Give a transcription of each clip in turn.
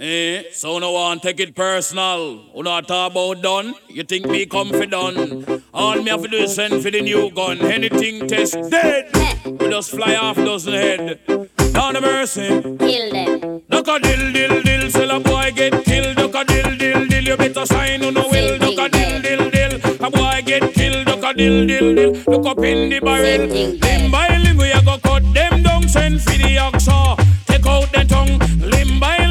Eh, so no one take it personal. Who not talk about done? You think me come for done? All me have to do is send for the new gun. Anything test dead. We just fly off dozen head. Down the mercy. Kill them. Duck a dill dill dill. Sell a boy get killed. Duck a dill dill dill. You better sign on no will. Duck a dill dill dill. A boy get killed. Duck a dill dill dill. Look up in the barrel. Limb by limb we a go cut them down. Send for the oxa. Take out the tongue. Limb by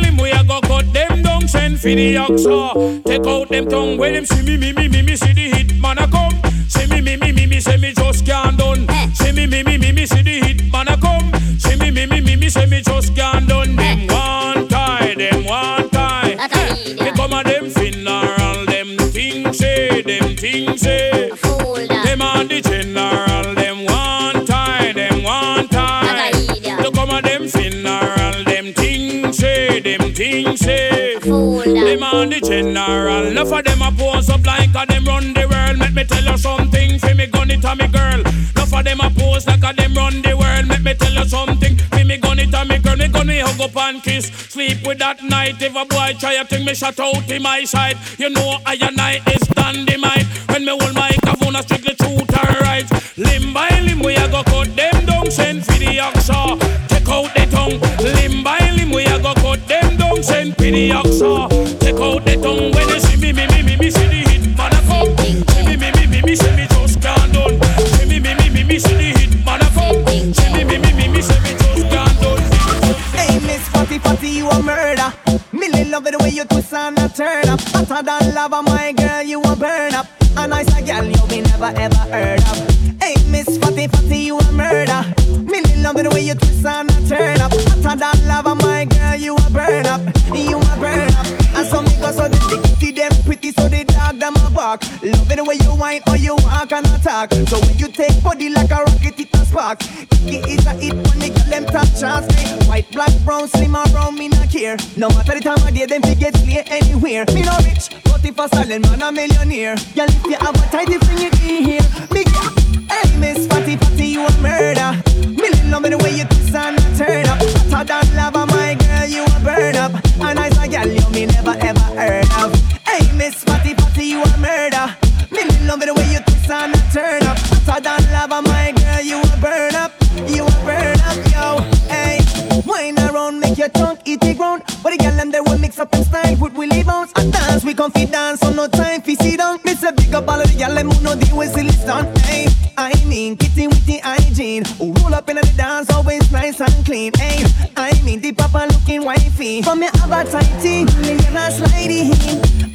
down. For the oxa. Take out them tongue. When them see me me me me me see the hit man a come. See me me me me me say me just can't done. See me me me me me see the hit man a come. See me me me me me say me just can't done. Them one tie, them one tie. Me come a them funeral, them things say, them things say. Things say. Them a the general, enough of them a pose up like a them run the world. Let me tell you something, fi me gun it a me girl. Enough of them a pose like a them run the world. Let me tell you something, fi me gun it a me girl. Me gun me hug up and kiss, sleep with that night. If a boy try a thing, me shut out in my side. You know I and I is dynamite. When me hold my microphone, I strictly truth and right. Limb by limb, we a go cut them down. Send for the oxa, them down. The take out the tongue. When you see me, me, me, me, me, see the hit man a come. See me, me, me, me, me, see me just can't done. See me, me, me, me, me, see the hit man a come. See me, me, me, me, me, see me just can't done. Hey, Miss Fatty Fatty, you a murder. Millie love it the way you twist and a turn up. Hotter than lava, my girl, you a burn up. A nice girl you be never ever heard of. Hey, Miss Fatty Fatty, you a murder. Millie love it the way you twist and a turn up. Hotter than lava, my girl, you a burn up. Pretty, so they dog them a bark. Love it the way you whine or you walk and attack. So when you take body like a rocket, it a spark. Kiki It is a hit when they get them top shots. White, black, brown, slim or brown, me not care. No matter the time of day, them fi get slay anywhere. Me no rich, but if a silent man a millionaire. Girl, if you have a you in here. Big Hey, Miss Fatty Fatty, you a murder. Me love me the way you twist and turn up. Than lava, my girl, you a burn up. You a burn up, yo. Hey, wine around, make your tongue eat the ground. But the girl them they will mix up and style, put willy bounce and dance. We come dance, so no time fi sit down. Miss a big up of the girl them who know deal with silly stunt. Hey, I mean kitty with the hygiene. Roll up in the dance, always nice and clean. Hey, I mean the papa looking wifey. From your have a tighty, million a slidey.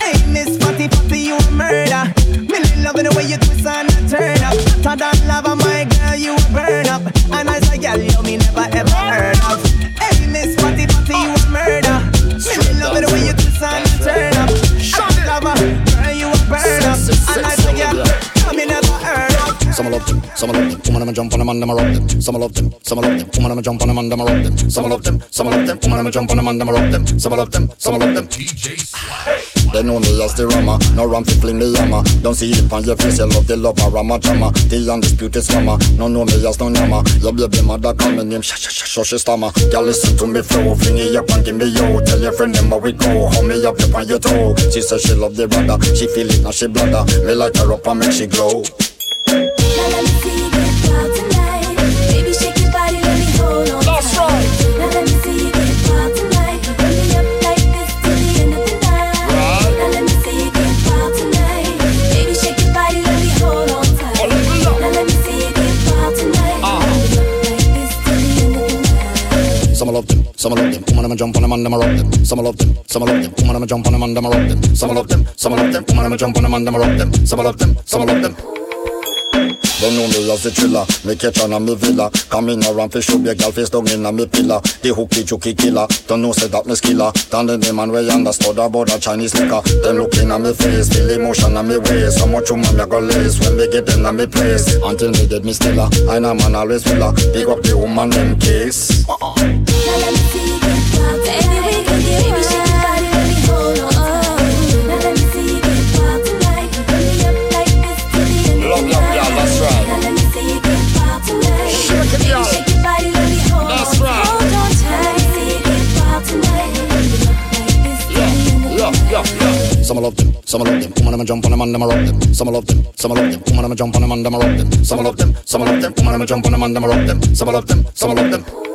Hey, Miss Fatty Fatty, you a murder. Million love it the way you twist and turn up. Hotter than lava, my girl, you a burn up. And I say, girl, you me never ever heard of. Hey, Miss Fatty Fatty, you a murder. Million love it the way you twist and turn up. Hotter lava, heard of. Them, some love them. Woman, I'ma jump on them and I'ma rock them. Some love them, some love them. Woman, I'ma jump on them and I'ma rock them. Some love them, some love them. Woman, I'ma jump on them and I'ma rock them. Some love them, some love them. They know me as the rama, no ram fi fling the hammer. Don't see it on your face, you love the lover, rama drama. The undisputed slammer, no know me as no yama. Your baby mother call me name, sha sha sha she stammer. Girl listen to me flow, fling it up and give me yo. Tell your friend them how we go, hold me up up on your toe. She say she love the brother, she feel it now she bladder. Me light her up and make she glow. Some some love them. Woman, I'ma jump on them and I'ma rock them. Some love them, some love them. Woman, I'ma jump on them and I'ma rock them. Some love them, some love them. Woman, I'ma jump on them and I'ma rock them. Some love them, some love them. They know me as the thriller, me catch on a me villa. Come in around fish up your girl face down in a me pillar. The hooky chooky killer, don't know say that me skiller. Than the name and we understood about a Chinese liquor. Them looking at me face, feel emotion on me waist So much woman me go lace when me get in a me place. Until me get me stiller, I know man always will Pick up the woman them case. Love, love them, some love them. Woman, I'm jump on them and them rock them. Some love them, some love them. Woman, I'm jump on them and them rock them. Some love them, some love them. Woman, I'm jump on them and them rock them. Some love them, some love them.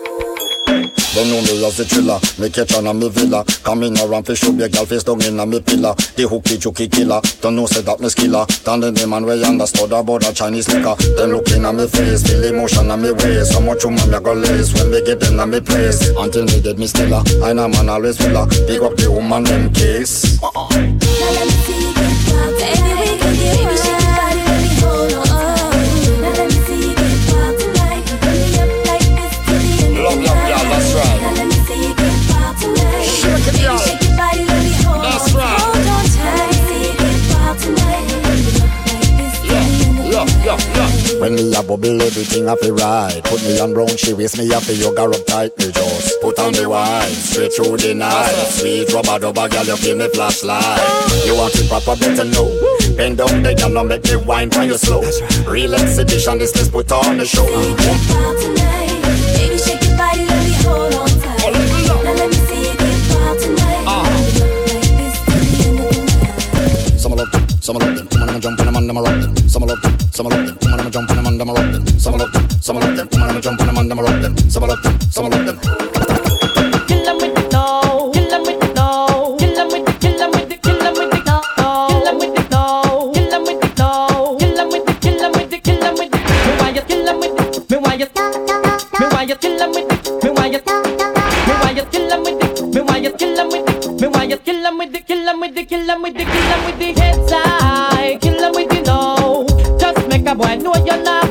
Don't know me as a thriller, me catch on a me villa. Come in around fish up your girl face down in a me pillar The hooky jooky killer, don't know say that me skiller. Than the name and we understood about the Chinese liquor. Them looking at me face, feel emotion on me waist. So much woman me go lace when me get in a me place. Until me get me stiller, I know man always will Pick up the woman them case wild Baby, we can get When me a bubble everything I feel right Put me on brown she waist me up for yoga up tight Me just put on the wine. Straight through the night. Sweet rubber dubber girl you give me flashlight. You want it proper better know. Bend down the girl now make me wine when you slow? Real exhibition this let's put on the show. You get wild tonight. Baby, shake your body, Some love them. Woman, I'm jump on them and them rock. Some love them, some love them. Woman, I'm jump on them and them rock. Some love them, some love them. Woman, I'm jump on them and them rock. Some love them, some love them. Kill 'em with the, kill 'em with the, kill 'em with the boy know you're not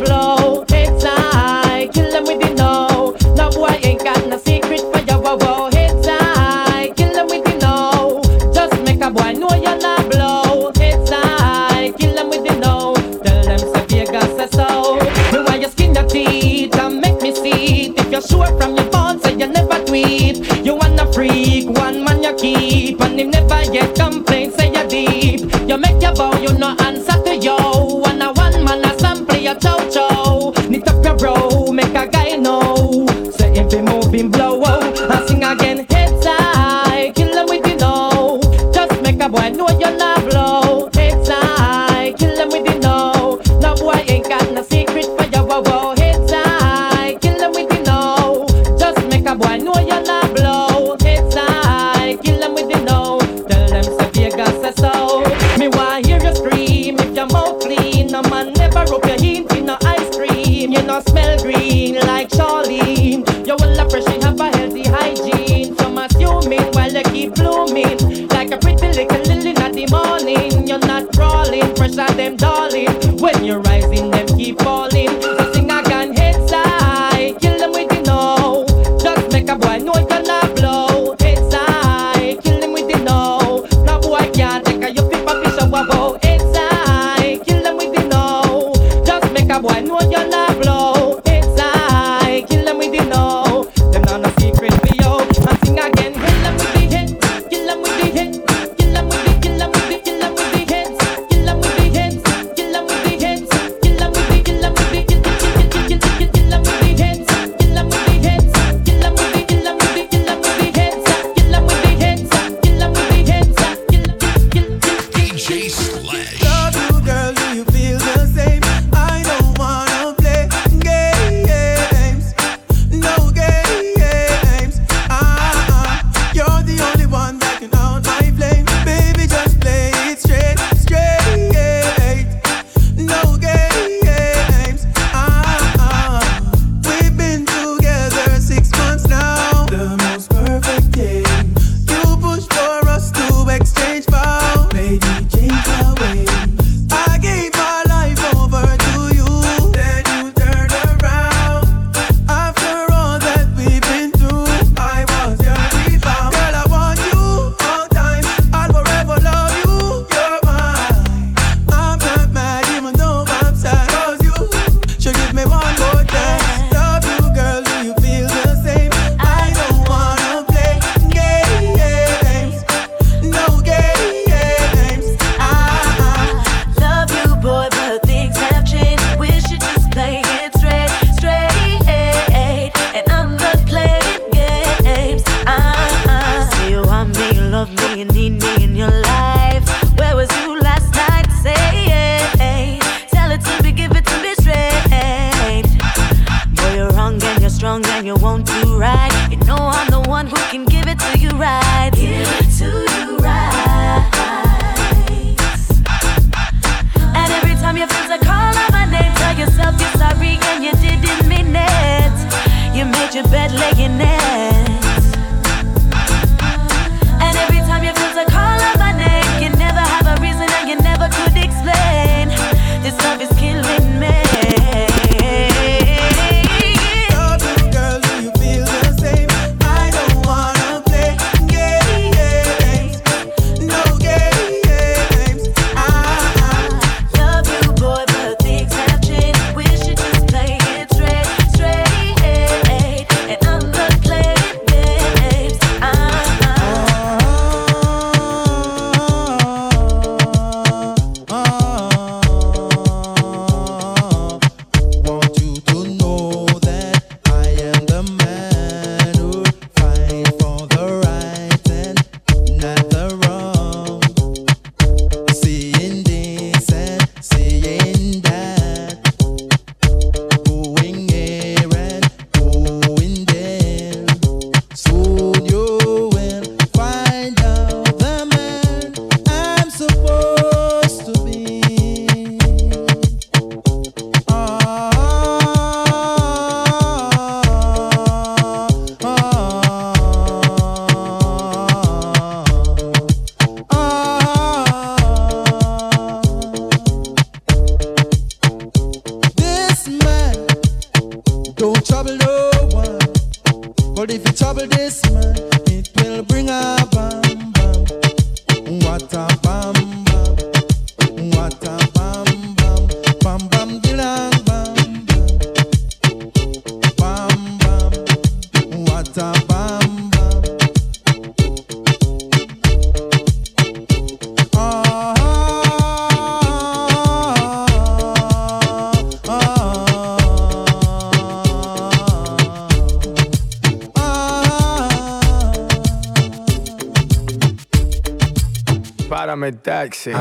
Jackson.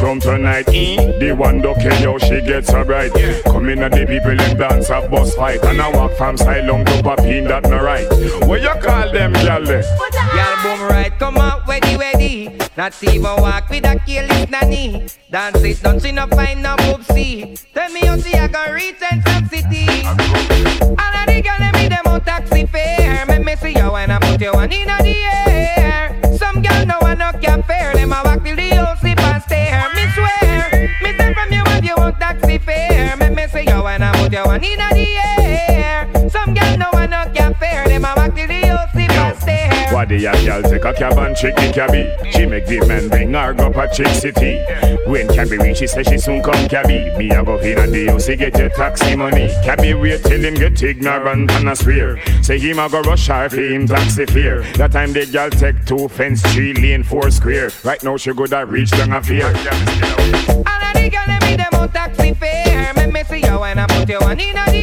chum tonight. The one do okay, yo, she gets her right. Come in at the people in dance a boss fight. And I walk from long to Papin, that my right. What you call them, girl? Girl, boom right, come on, ready, ready. Not even walk with a killing nanny. Dance it, don't see no find no Daddy a girl take a cab and chicky cabby. She make the men bring her up a chick city. When can be reach, she say she soon come cabby. Me a go in a day, you get your taxi money. Cabby wait till him get ignorant and a swear. Say him a go rush her for him taxi fear. That time the girl take two fence, three lane, four square. Right now she go that reach down a fear. All of the girl let me them on taxi fare. Make me see you when I put you on in a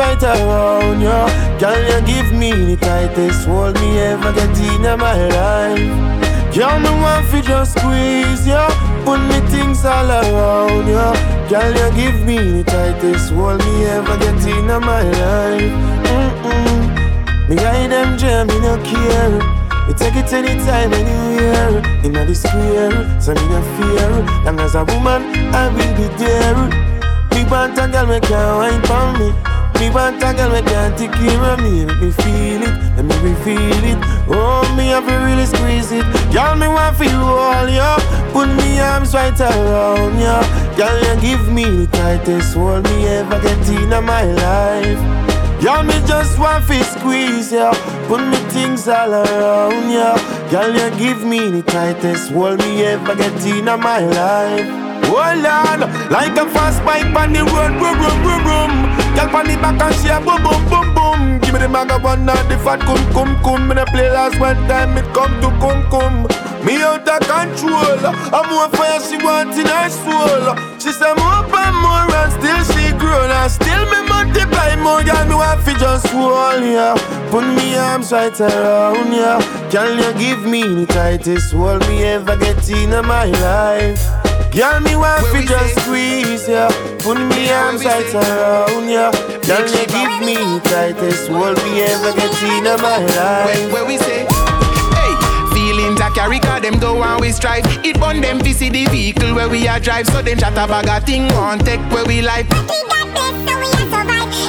right around you. Girl, you give me the tightest hold me ever get in my life. Girl, me want fi just squeeze you, put me things all around you. Girl, you give me the tightest hold me ever get in my life. Mm-mm. Me ride them jam, me no care. You take it anytime, anywhere. In the square, so me no fear. Long as a woman, I will be there. Me want a girl, me can't wine for me. Me want a girl, me can't take care of me. Let me feel it, let me feel it. Oh, me have to really squeeze it. Girl, me want feel all you. Put me arms right around you. Girl, you give me the tightest hold me ever get in my life. Girl, me just want to squeeze ya, put me things all around ya. Girl, you give me the tightest hold me ever get in my life. Oh, hold on, like a fast bike on the road, boom, boom, boom, boom. Girl, on the back and she a boom, boom, boom, boom. Give me the maga one, not the fat cum, cum, cum. Me the play last one time, it come to cum, cum. Me out of control, I'm more fire she want in her soul. She say more and more and still she grown and still me multiply more. Girl, me want fi just hold ya, put me arms right around ya. Can you give me the tightest hold me ever get in my life? Girl, me want fi just squeeze ya, put me arms right around ya. Can you give me tightest hold me ever get in my life? Where we say, hey, feelings I carry, cause them don't want we strive. It burn them to see the vehicle where we are drive, so them chat about a thing, want take where we life.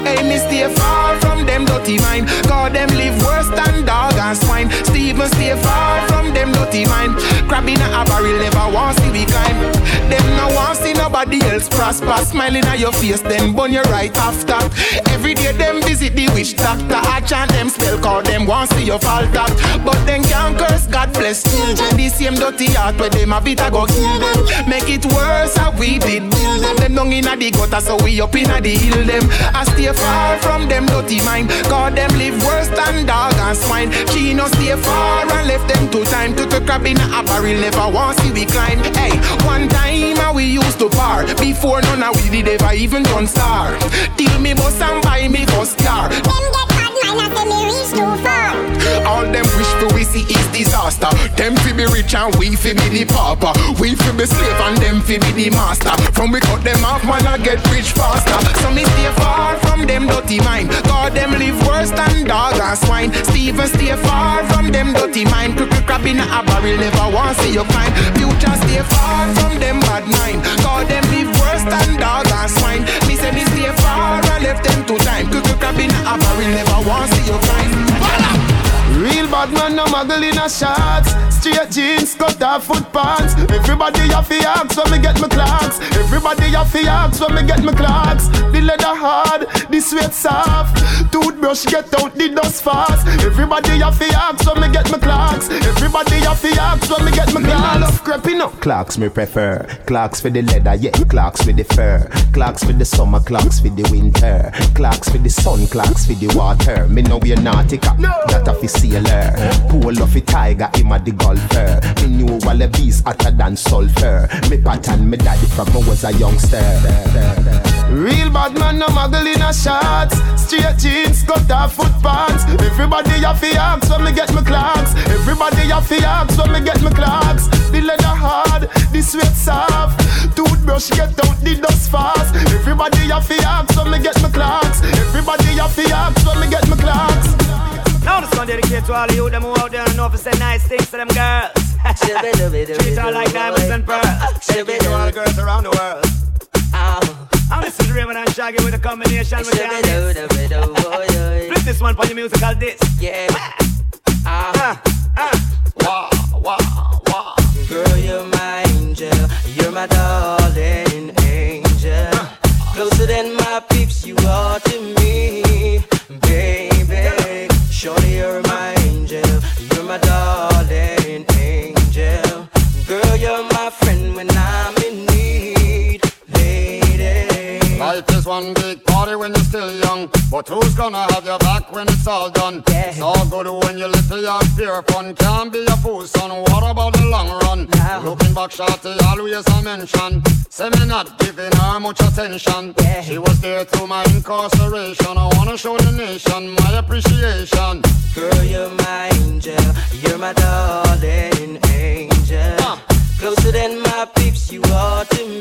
Hey, me stay far from them dirty mind. Cause them live worse than dog and swine. Steven stay far from them dirty mind. Crabbing a barrel never want see we climb. Them no want see nobody else prosper. Smiling at your face, then burn your right after. Every day them visit the witch doctor. I chant them spell, call them want see your fall up. But them can't curse God bless children. The same dirty heart where them a bit a go kill them. Make it worse how we did build them. Them down inna the gutter, so we up inna the hill them. I stay far from them dirty mind. Cause them live worse than dog and swine. She no stay far and left them two time to the crab in a barrel. Never want see we climb. Hey, one time uh, we used to par. Before none of we did ever even done star. Till me boss and buy me first car. All them wish for we see is disaster. Them fi be rich and we fi be the pauper. We fi be slave and them fi be the master. From we cut them off, man, I get rich faster. So me stay far from them dirty mind. God them live worse than dog and swine. Steven stay far from them dirty mind. Quick crab in a barrel, never want see you climb. Future stay far from them bad mind. God them live worse than dog and swine. Me say me stay far and left them two time. Quick crab in a barrel, never want bad man, no muggle in a shots. Straight jeans, cut off foot pants. Everybody have to ask when me get my Clarks. Everybody have to ask when me get my Clarks. The leather hard, the sweat soft. Toothbrush get out the dust fast. Everybody have to ask when me get my Clarks. Everybody have to ask when me get my Clarks. love creeping up. Clarks me prefer. Clarks for the leather, yeah. Clarks for the fur. Clarks for the summer, Clarks for the winter. Clarks for the sun, Clarks for the water. Me know we're nautica. No. that a fi sailor. Pull off a tiger, him a the golfer. Me knew wallabies hotter than sulfur. Me pattern me daddy from I was a youngster. Real bad man, no muggle in a shots. Straight jeans, cut off foot pants. Everybody have ask when me get my Clarks. Everybody have ask when me get my Clarks. The leather hard, the sweat soft. Toothbrush get out the dust fast. Everybody have ask when me get my Clarks. Everybody have ask when me get my Clarks. Now this one dedicated to all of you them who out there and know if say nice things to them girls. Treat her like diamonds and pearls. Dedicated to all the girls around the world. I'm listening to Rayvon and Shaggy with a combination with the Flip this one for your musical disc. Yeah. Ah. Ah. Wow, wow, wow. Girl, you're my angel. You're my darling angel. Closer than my peeps, you are to me, baby. Gonna have your back when it's all done? It's all good when you little have fear fun. Can't be a fool, son. What about the long run? Looking back, shorty always I mention. Say me not giving her much attention. She was there through my incarceration. I wanna show the nation my appreciation. Girl, you're my angel. You're my darling angel. Closer than my peeps, you are to me,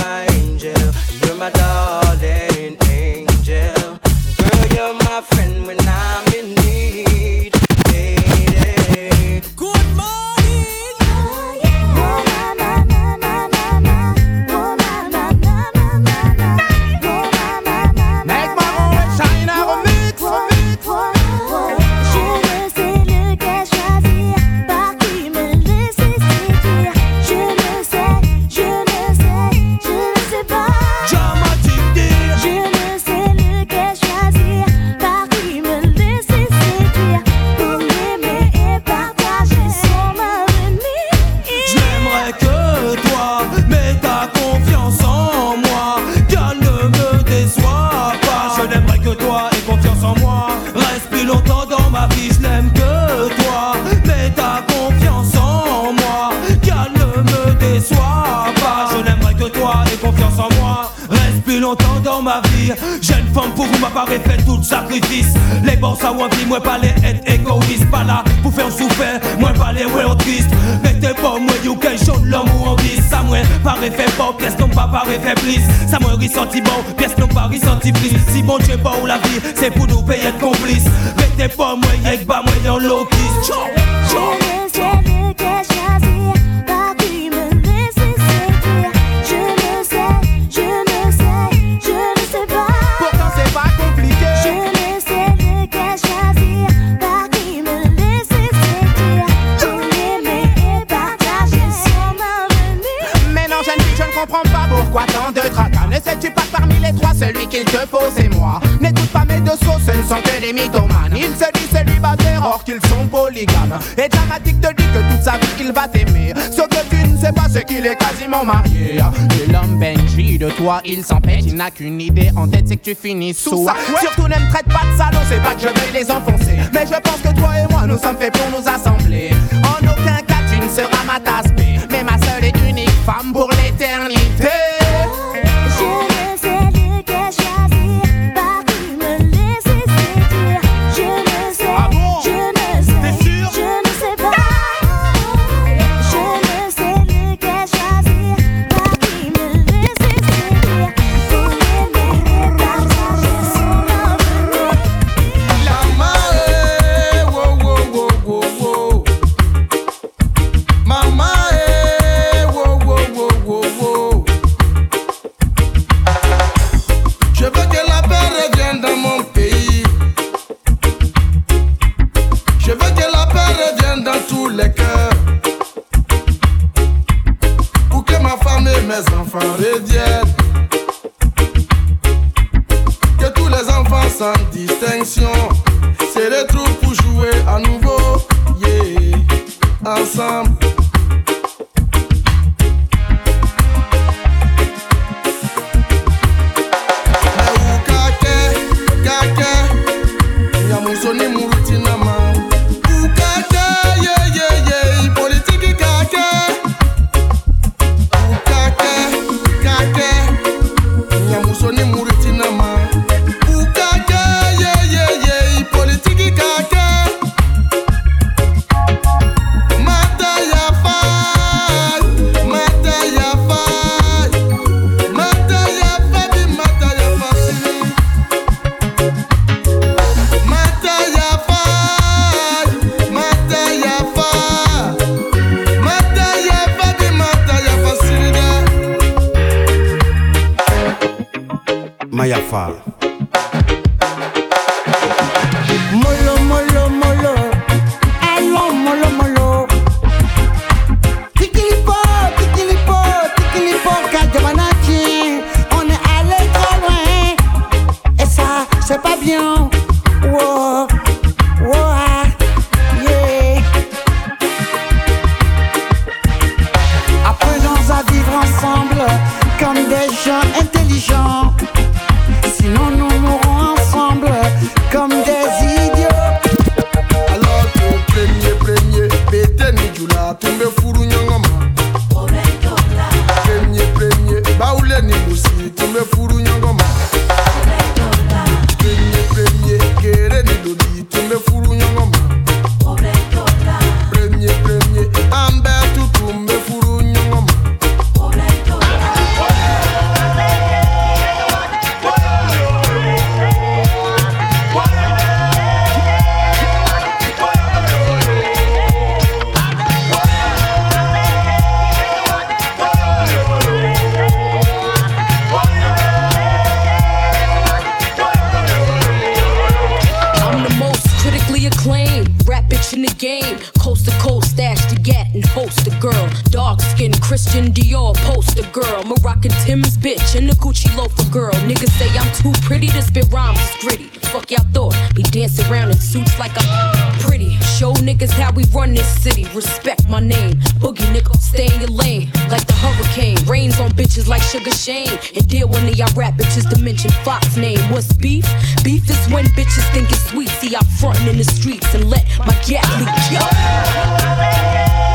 my darling angel. Girl, you're my friend when longtemps dans ma vie. Jeune femme pour vous m'apparaît fait tout sacrifice. Les bons ou envie, moi pas les être égoïste. Pas là pour faire souffrir, moi pas les ouais triste. Mettez pas moi you de l'homme ou en glisse. Ça moi paraît fait bon, pièce non pas paraît faiblisse. Ça moi ressenti bon, pièce non pas ressenti plus. Si bon Dieu pas ou la vie, c'est pour nous payer de complice. Mettez pas moi yek pas moi dans l'office. Les trois, celui qu'il te faut, c'est moi. N'écoute pas mes deux sauces, ce ne sont que des mythomanes. Ils se disent célibataires, or qu'ils sont polygames. Et dramatique te dit que toute sa vie, il va t'aimer. Ce que tu ne sais pas, c'est qu'il est quasiment marié. Et l'homme Benji, de toi, il s'empêche. Il n'a qu'une idée en tête, c'est que tu finis sous. Surtout ne me traite pas de salaud, c'est pas que je veuille les enfoncer. Mais je pense que toi et moi, nous sommes faits pour nous assembler. En aucun cas, tu ne seras ma tasse mais ma seule et unique femme pour l'éternité. Sans distinction se retrouvent pour jouer à nouveau. Yeah, ensemble. Dior poster girl, Moroccan Tim's bitch, and a Gucci loafer girl. Niggas say I'm too pretty to spit rhymes, it's gritty. Fuck y'all thought? Be dancing around in suits like I'm pretty. Show niggas how we run this city. Respect my name, boogie nigga. Stay in your lane like the hurricane. Rains on bitches like Sugar Shane. And deal when y'all rap bitches to mention Fox name. What's beef? Beef is when bitches think it's sweet. See, I'm frontin' in the streets and let my gas leak. Yo.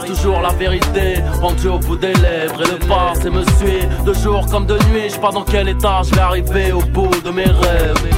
toujours la vérité, vendue au bout des lèvres. Et le passé me suit, de jour comme de nuit. Je sais pas dans quel état je vais arriver au bout de mes rêves.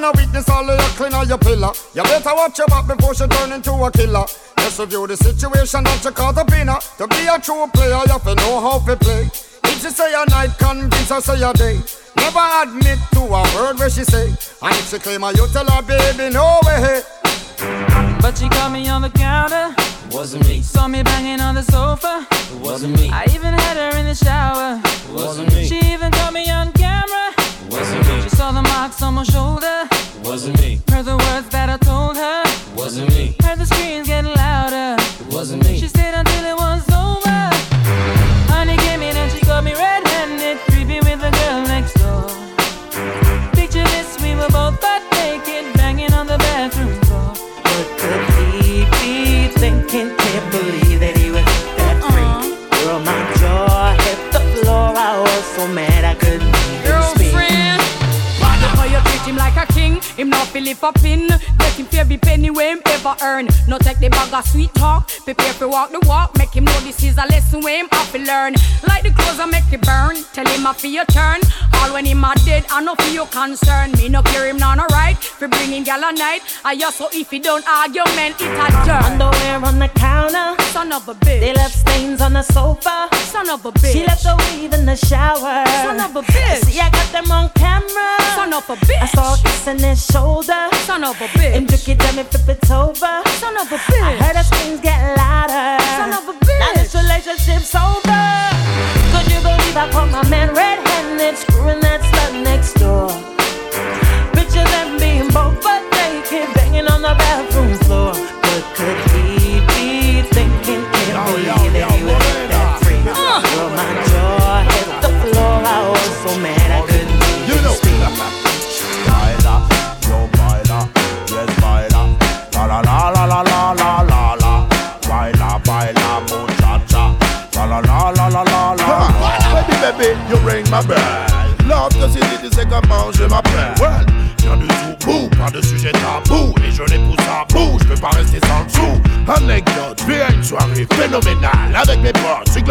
man a witness all of your all your pillar. You better watch your back before she turn into a killer. Just review the situation that you caught the pinna. To be a true player, you have to know how to play. If she say a night, convince her say a day. Never admit to a word where she say. And if she claim her, you tell her, baby, no way. But she caught me on the counter. Wasn't me. Saw me banging on the sofa. Wasn't me. I even had her in the shower. Wasn't me. She even caught me marks on my shoulder. Wasn't me. Heard the words that I told her. Wasn't me. Heard the screams getting louder. Wasn't me. She stayed until it was him like a him not feel live up in. Get him fear every penny where him ever earn. No take the bag of sweet talk. Prepare for walk the walk. Make him know this is a lesson where him have to learn. Like the clothes I make it burn. Tell him I feel your turn. All when him a dead, I no feel your concern. Me no care him none alright. For bringing gal a night. I just so if he don't argue, man, it a jerk. Underwear on the counter. Son of a bitch. They left stains on the sofa. Son of a bitch. She left the weave in the shower. Son of a bitch. See, I got them on camera. Son of a bitch. I saw kissing his shoulder. Son of a bitch. And took it, tell me flip it over. Son of a bitch. I heard her screams get louder. Son of a bitch. Now this relationship's over. Could you believe I caught my man red-handed screwing that slut next door? Picture them being both butt naked, banging on the bathroom floor. But could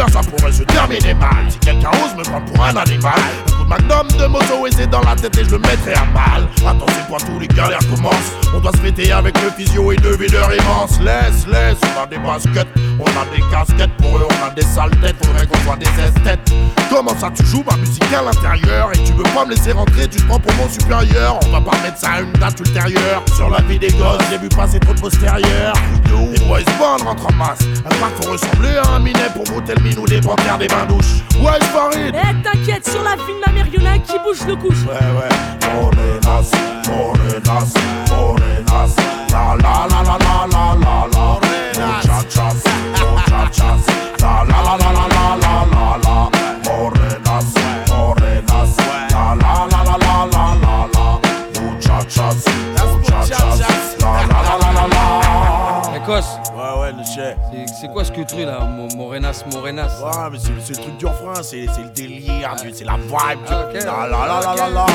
ça pourrait se terminer mal. Si quelqu'un ose me prendre pour un animal, un coup de magnum de moto et c'est dans la tête et je le mettrai à mal. Attention tous les galères commencent, on doit se fêter avec le physio et deux videurs immenses. Laisse, laisse, on a des baskets, on a des casquettes, pour eux on a des sales têtes, faudrait qu'on soit des esthètes. Comment ça tu joues ma musique à l'intérieur et tu veux pas me laisser rentrer, tu te prends pour mon supérieur. On va pas mettre ça à une date ultérieure. Sur la vie des gosses, j'ai vu passer trop de postérieurs. Les boys band rentrent en masse. Un part faut ressembler à un minet pour brouter le minou des panthères des bains douches. Ouais, Farid. Eh, t'inquiète, sur la vie de ma mère, y'en a un qui bouge le couche. Ouais, ouais. Morenas, morenas, morenas. La la la la la la la la. Muchachas. C'est- quoi ce que truc là Mo- Morenas, Morenas? Ouais, mais c'est le truc du refrain, c'est le délire, tu- c'est la vibe. tu- Ah. La la la la la.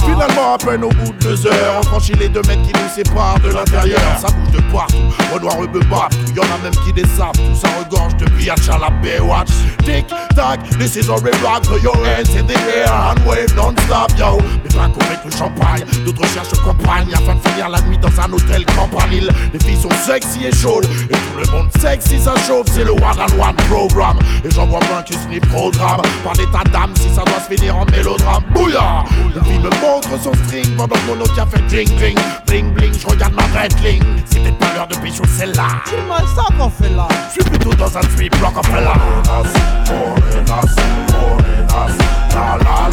Finalement, à peine au bout de deux heures, on franchit les deux mètres qui nous séparent de l'intérieur. Ça bouge de partout, Renoir partout. Y'en a même qui des sapes, tout ça regorge de biatch à la Baywatch. Tic tac, this is a rock, throw your hands in the air and wave non-stop, yo. Mais pas qu'on mette le champagne, d'autres cherchent compagne afin de finir la nuit dans un hôtel campanile. Les filles sont sexy et chaudes, et tout le monde sexy, ça chauffe, c'est le one on one program. Et j'en vois plein qui se n'y programme par des tas d'âmes si ça doit se finir en mélodrame. Bouillard! Une fille me montre son string pendant que mon autre a fait ding ding. Bling bling, je regarde ma. C'est peut-être pas l'heure de pécho celle-là. C'est mal ça qu'on fait là. Je suis plutôt dans un three block là. La la la la la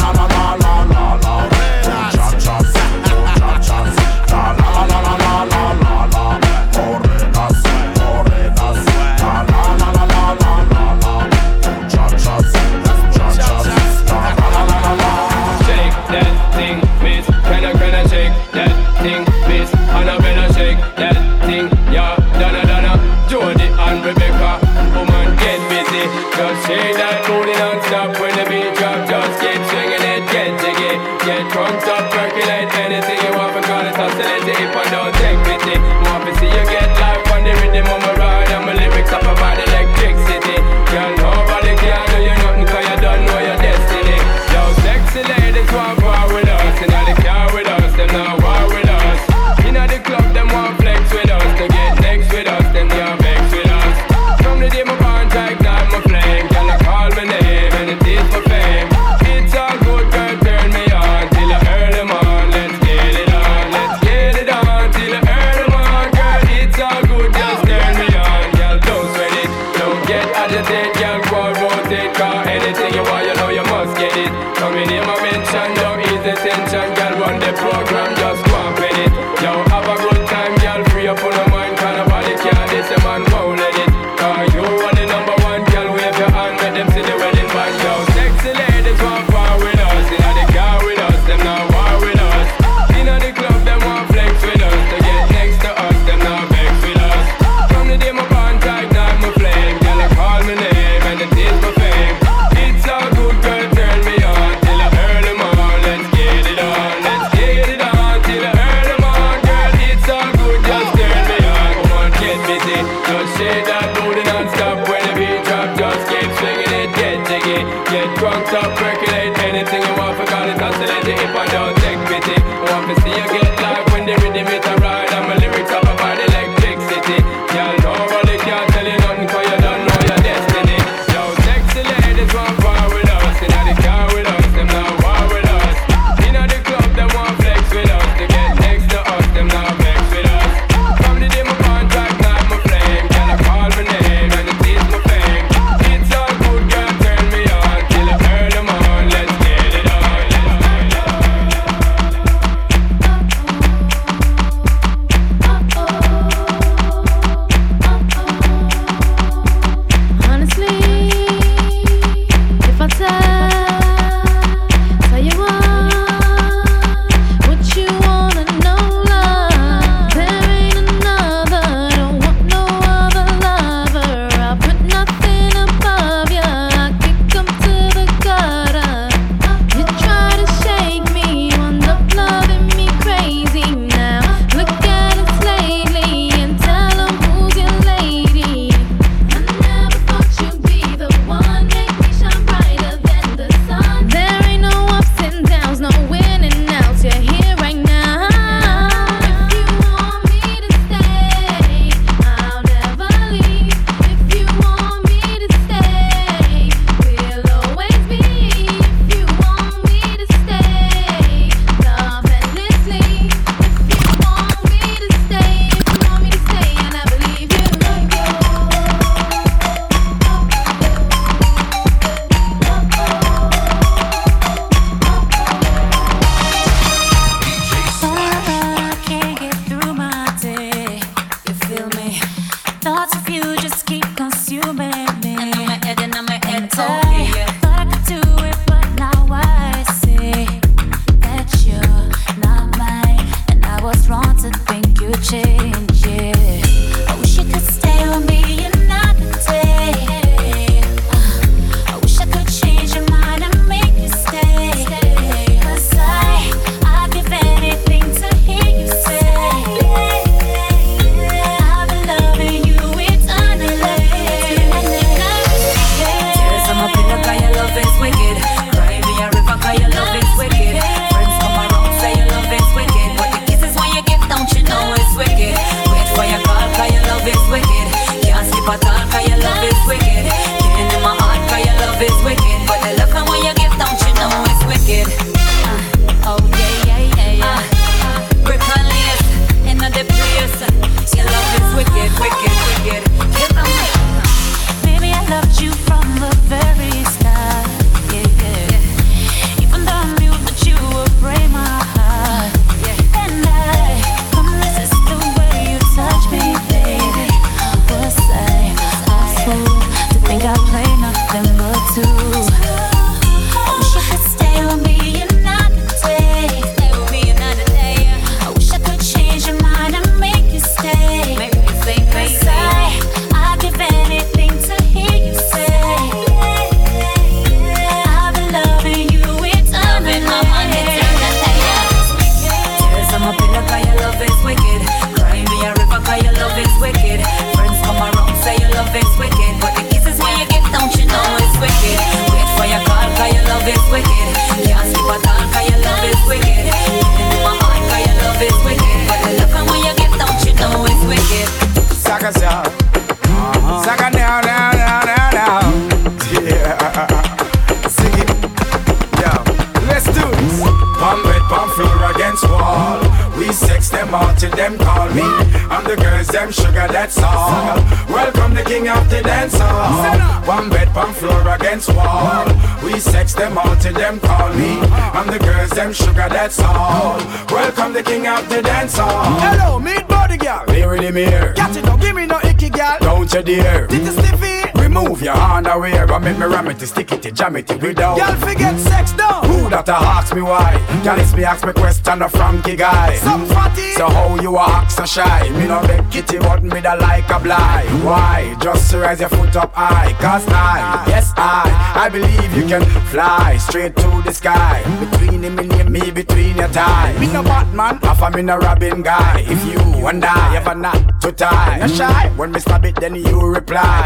me ask me question a Frankie guy. Some fatty. So how you a act so shy? Me no beg kitty, but me da like a blind. Why? Just raise your foot up high. Cause I, yes I, I believe you can fly straight to the sky. Between him and me, between your tie. Me no Batman, half a me no Robin guy. If you and I ever not to tie, no shy. When me stab it, then you reply.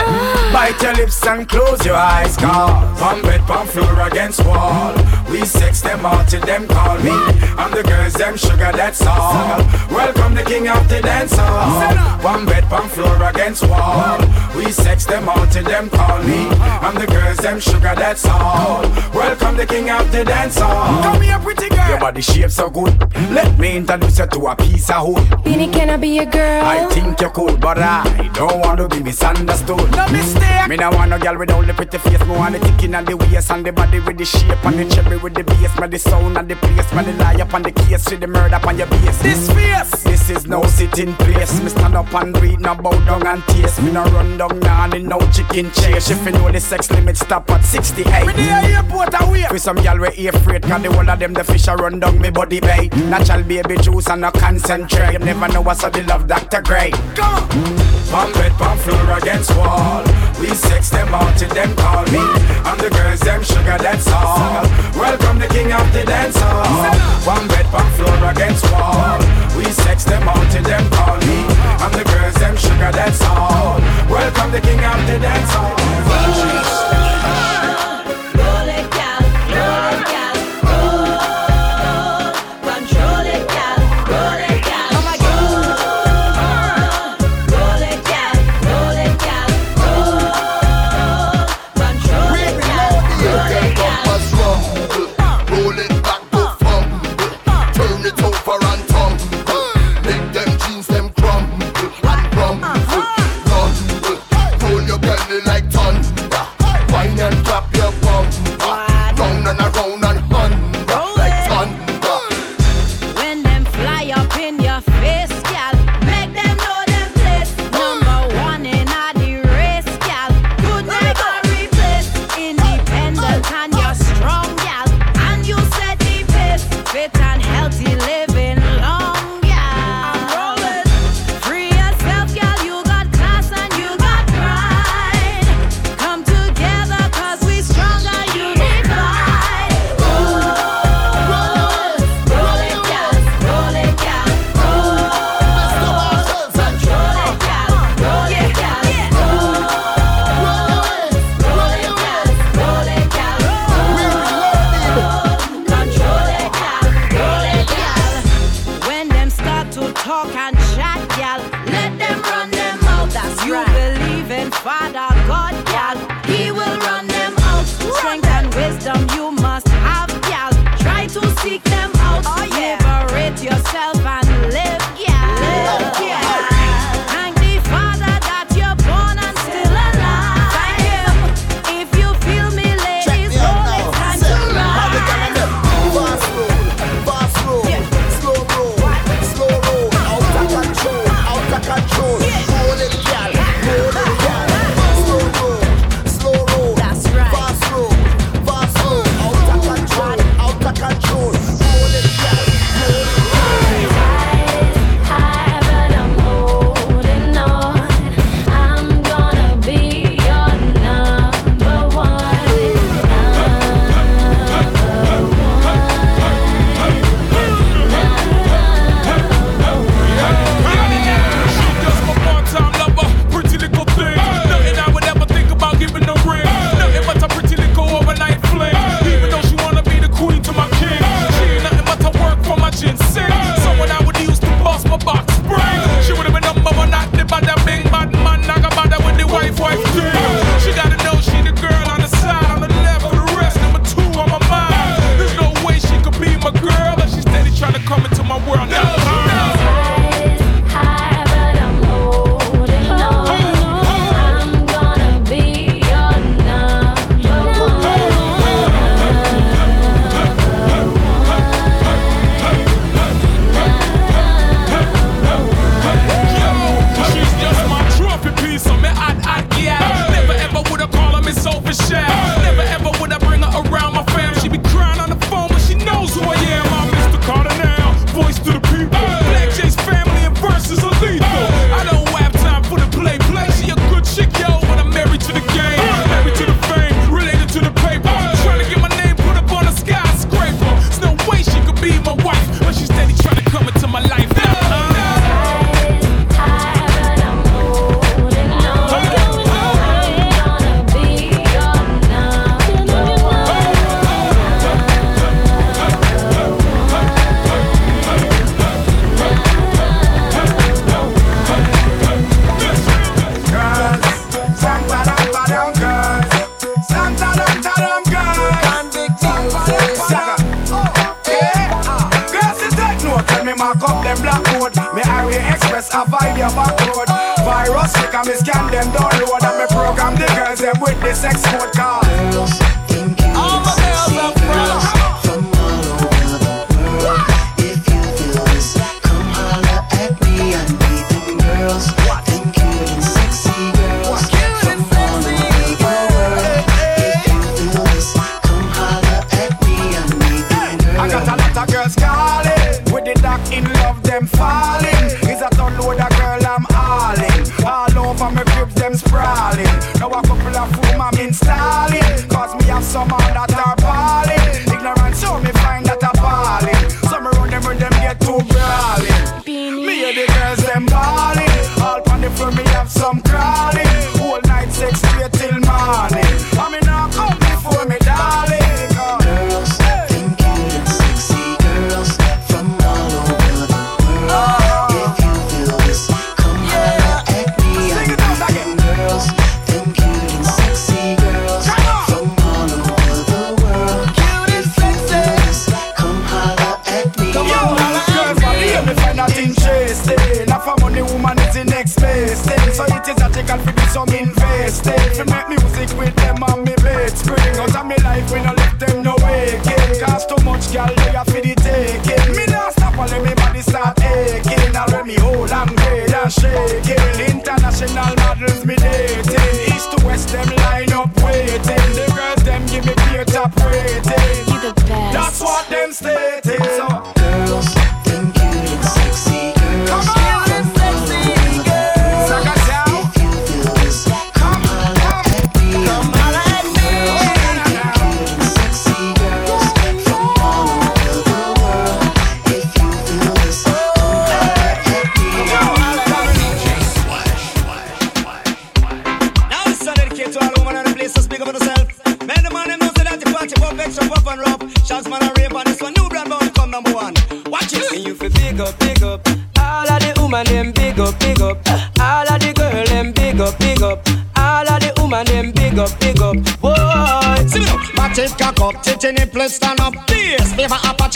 Bite your lips and close your eyes, cause Palm bed, palm floor against wall. We sex them all till them call me. I'm the girls, them sugar, that's all. Welcome the king of the dance hall. One bed, palm floor against wall. We sex them all till them call me. I'm the girls, them sugar, that's all. Welcome the king of the dance hall. Come here, pretty girl. Your body shape so good. Let me introduce you to a piece of wood. Beenie, can I be your girl? I think you're cool, but I don't want to be misunderstood. No mistake. Me no want no girl with only pretty face. Me want the ticking and the waist and the body with the shape and the cherry with the bass. Me the sound and the place. Me the lie up on the case. See the murder upon your base. This face. This is no sitting place. Me stand up and read, no bow down and taste. Me no run down, nah, and no chicken chase. If you know the sex limit stop at 68. Me the airport away. For some girl we freight, cause the whole of them the fish a run down me body bay. Natural baby juice and no concentrate. You never know what's the love Dr. Gray. Come on. Bed, palm floor against wall. We sex them all till them call me. I'm the girls, them sugar, that's all. Welcome the king of the dance hall. One bed, palm floor against wall. We sex them all till them call me. I'm the girls, them sugar, that's all. Welcome the king of the dance hall.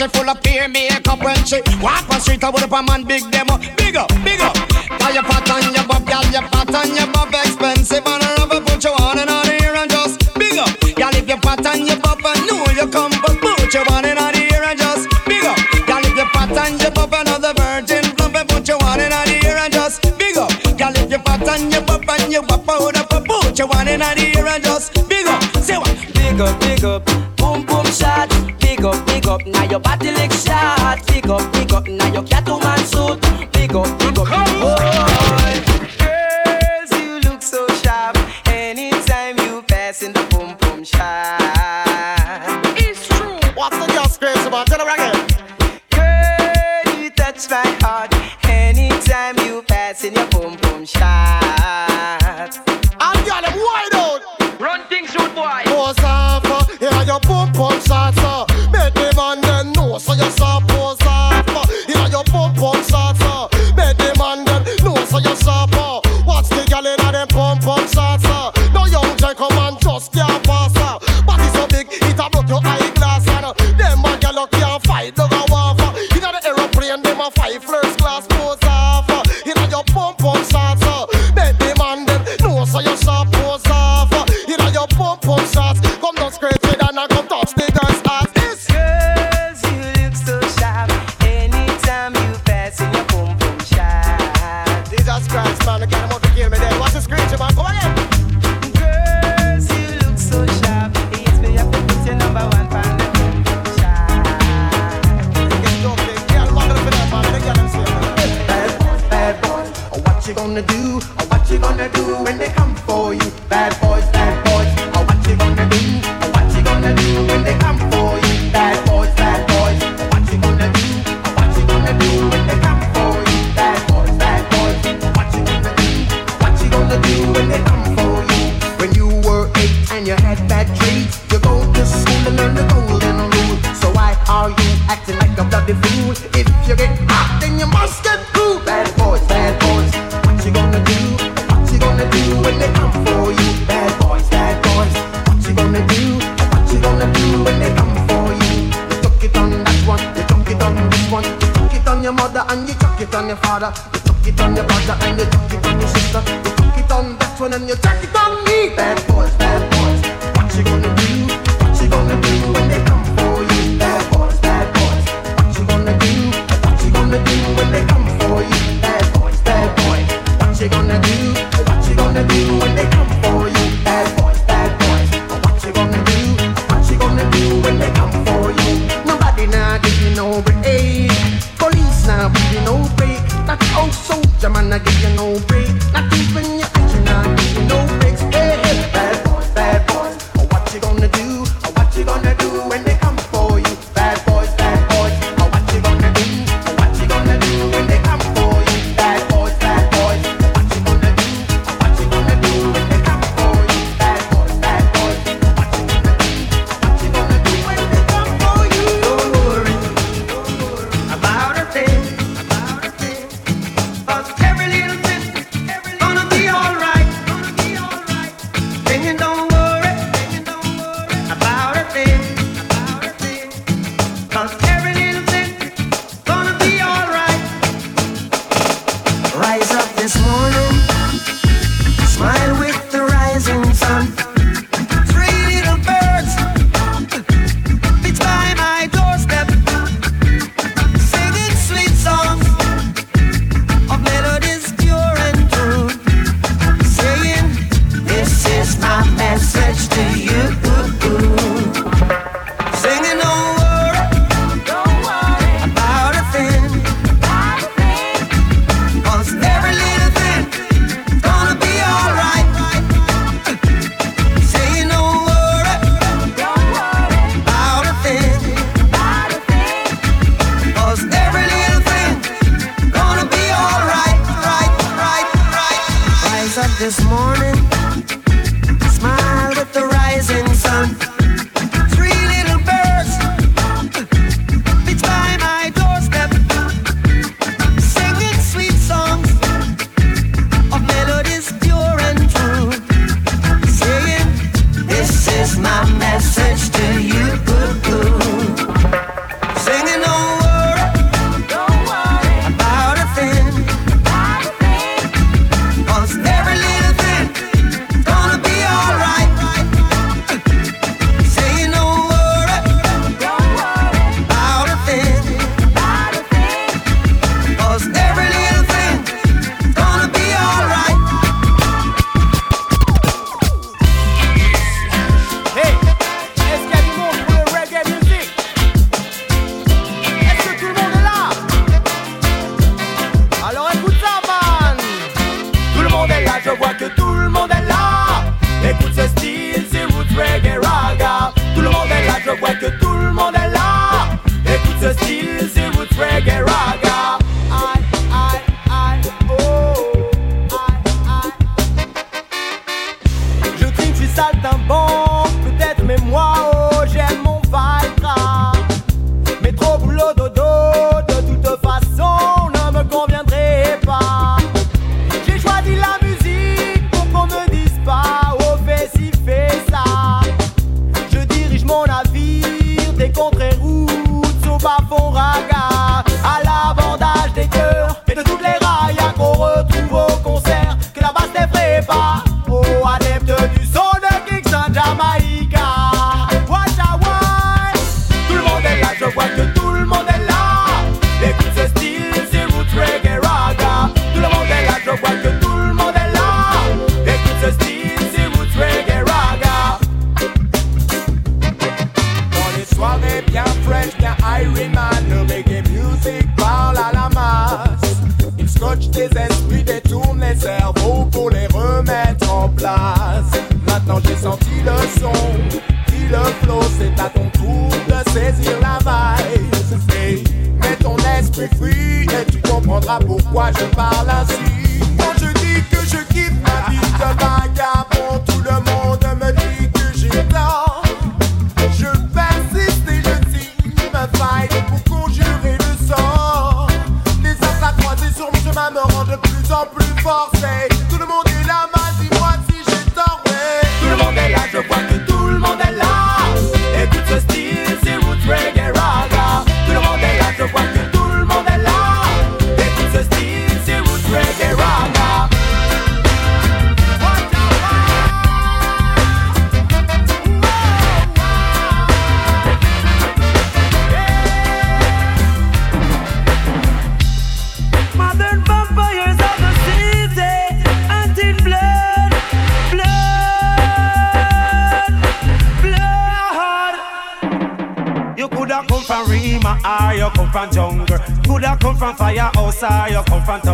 she full of peer makeup when she walk on street. I would up a man big demo.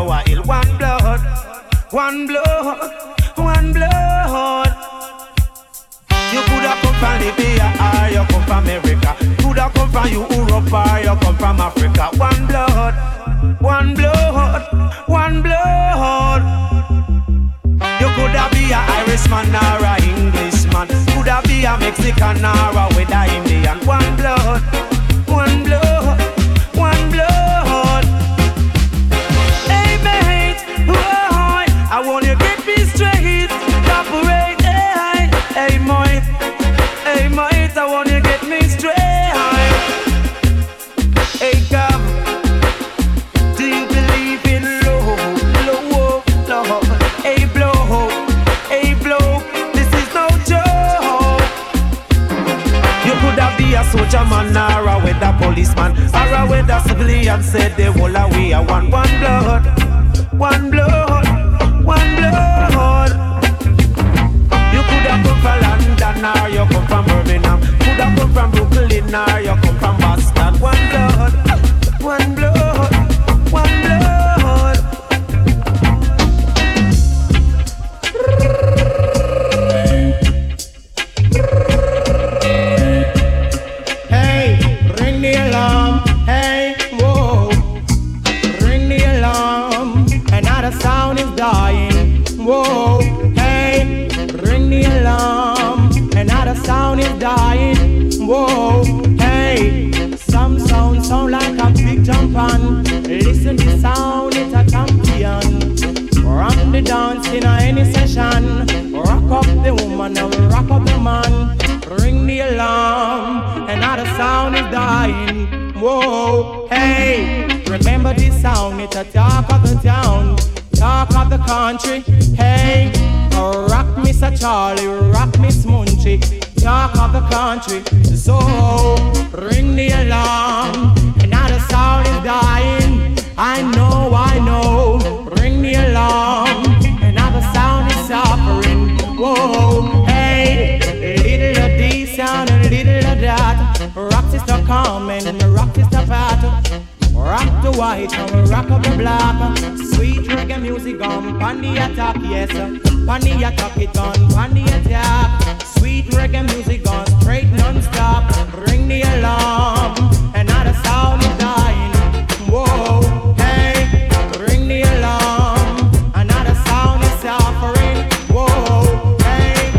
From Hill. One blood, one blood, one blood. You coulda come from Libya or you come from America. Coulda come from Europe or you come from Africa. One blood, one blood, one blood. You coulda be a Irishman or a Englishman. Coulda be a Mexican or a a Indian. One blood, one blood, or a weather civilian. Said the whole of we are one, one blood, one blood, one blood. You could have come from London or you come from Birmingham. Could have come from Brooklyn or you come from the and rock up the man. Ring the alarm, another sound is dying. Whoa, hey, remember this sound? It's a talk of the town, talk of the country. Hey, rock Mr. Charlie, rock Miss Munchie, talk of the country. So ring the alarm, another sound is dying. I know, I know. Ring the alarm, white and rock up the black. Sweet reggae music on pan the attack, yes. Pan the attack it on, pan the attack. Sweet reggae music on, straight non-stop. Ring the alarm, another sound is dying. Whoa, hey, ring the alarm, another sound is suffering. Whoa, hey.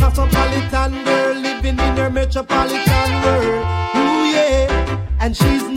Cosmopolitan girl living in her metropolitan world. Ooh yeah, and she's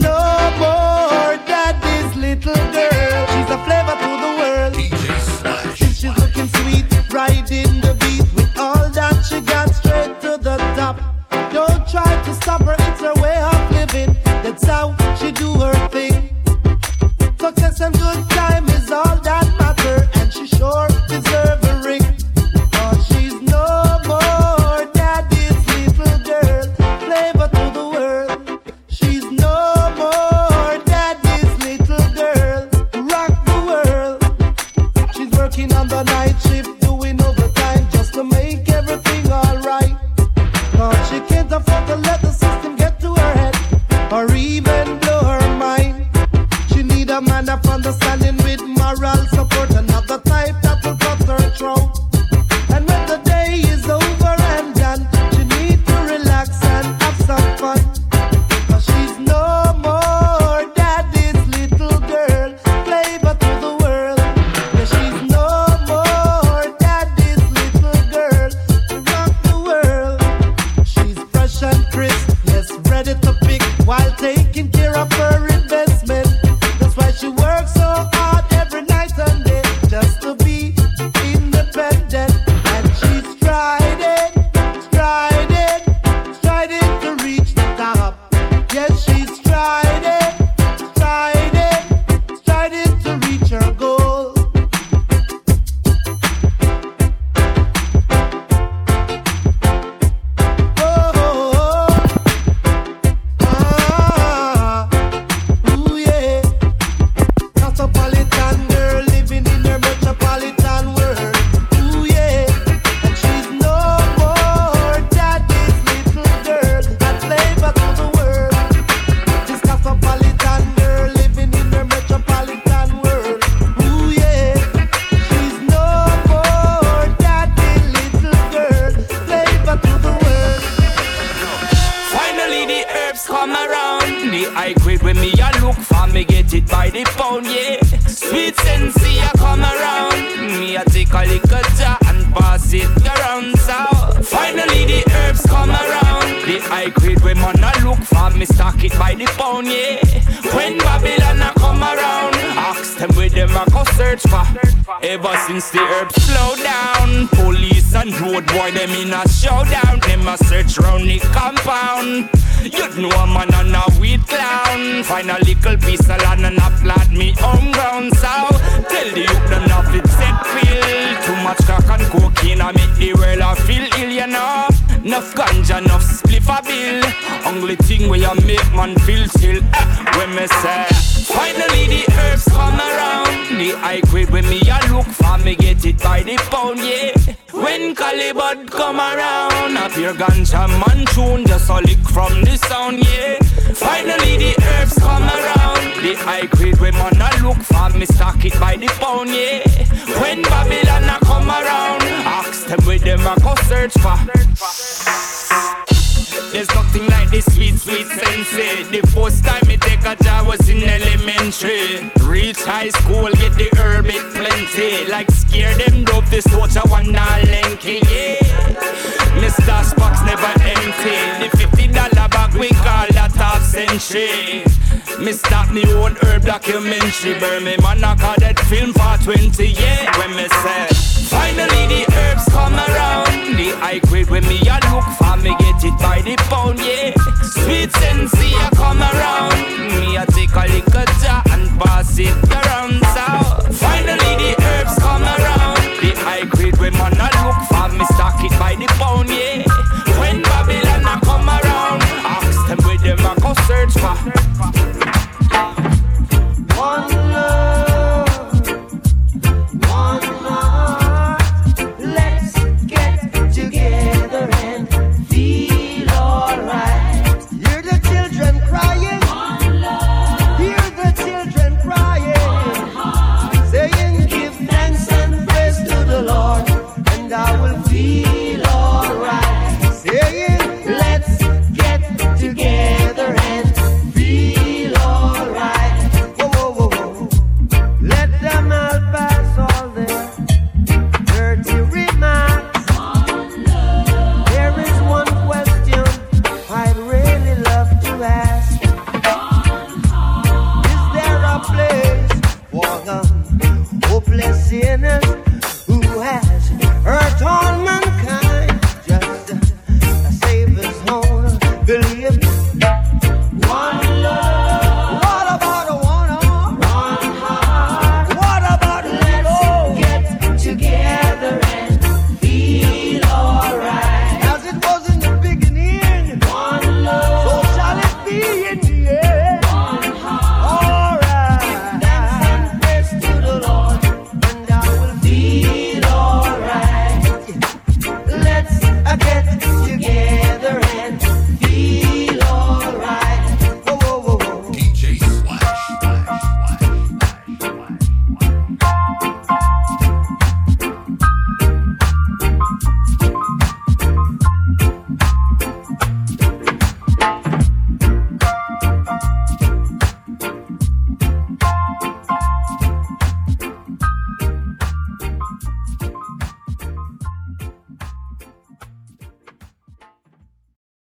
I look for me get it by the pound, yeah. Sweet sensei,